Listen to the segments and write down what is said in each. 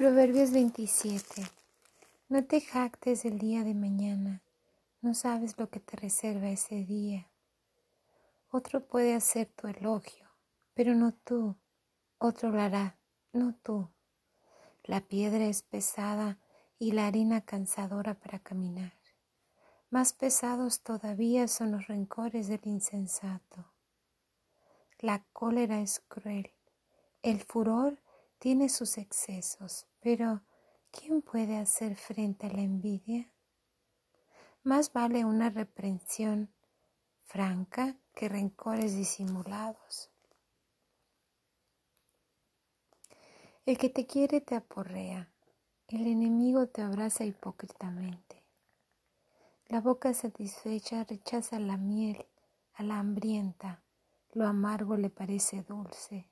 Proverbios 27. No te jactes el día de mañana, no sabes lo que te reserva ese día. Otro puede hacer tu elogio, pero no tú. Otro hará, no tú. La piedra es pesada y la harina cansadora para caminar. Más pesados todavía son los rencores del insensato. La cólera es cruel, el furor tiene sus excesos, pero ¿quién puede hacer frente a la envidia? Más vale una reprensión franca que rencores disimulados. El que te quiere te aporrea, el enemigo te abraza hipócritamente. La boca satisfecha rechaza la miel, a la hambrienta, lo amargo le parece dulce.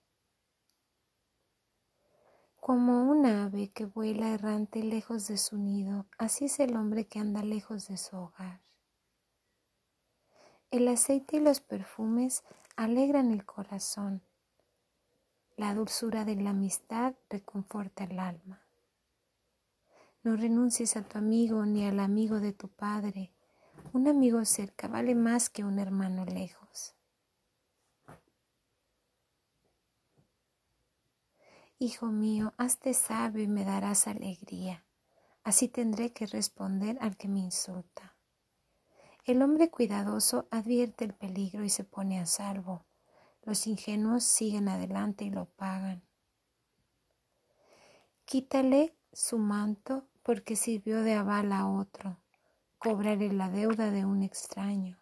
Como un ave que vuela errante lejos de su nido, así es el hombre que anda lejos de su hogar. El aceite y los perfumes alegran el corazón. La dulzura de la amistad reconforta el alma. No renuncies a tu amigo ni al amigo de tu padre. Un amigo cerca vale más que un hermano lejos. Hijo mío, hazte sabio y me darás alegría. Así tendré que responder al que me insulta. El hombre cuidadoso advierte el peligro y se pone a salvo. Los ingenuos siguen adelante y lo pagan. Quítale su manto porque sirvió de aval a otro. Cobraré la deuda de un extraño.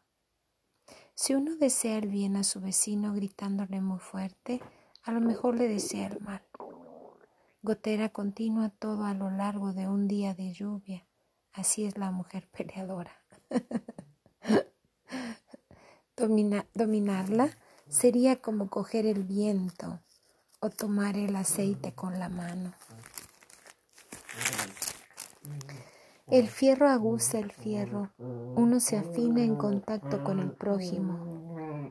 Si uno desea el bien a su vecino gritándole muy fuerte, a lo mejor le desea el mal gotera continua todo a lo largo de un día de lluvia. Así es la mujer peleadora. dominarla sería como coger el viento o tomar el aceite con la mano. El fierro aguza el fierro, uno se afina en contacto con el prójimo.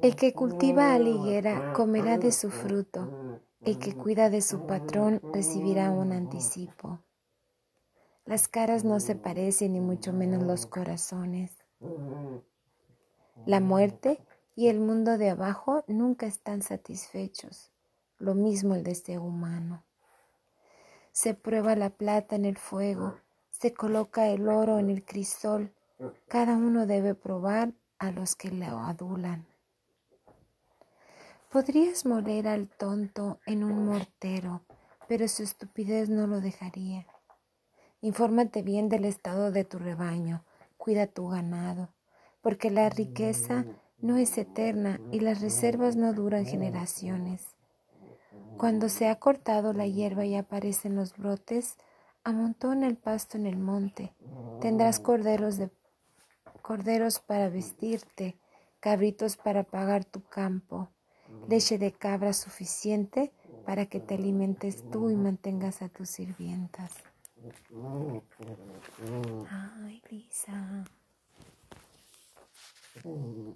El que cultiva a higuera comerá de su fruto, el que cuida de su patrón recibirá un anticipo. Las caras no se parecen ni mucho menos los corazones. La muerte y el mundo de abajo nunca están satisfechos, lo mismo el deseo humano. Se prueba la plata en el fuego, se coloca el oro en el crisol, cada uno debe probar a los que lo adulan. Podrías moler al tonto en un mortero, pero su estupidez no lo dejaría. Infórmate bien del estado de tu rebaño, cuida tu ganado, porque la riqueza no es eterna y las reservas no duran generaciones. Cuando se ha cortado la hierba y aparecen los brotes, amontona el pasto en el monte. Tendrás corderos de corderos para vestirte, cabritos para pagar tu campo leche de cabra suficiente para que te alimentes tú y mantengas a tus sirvientas. Ay, Lisa.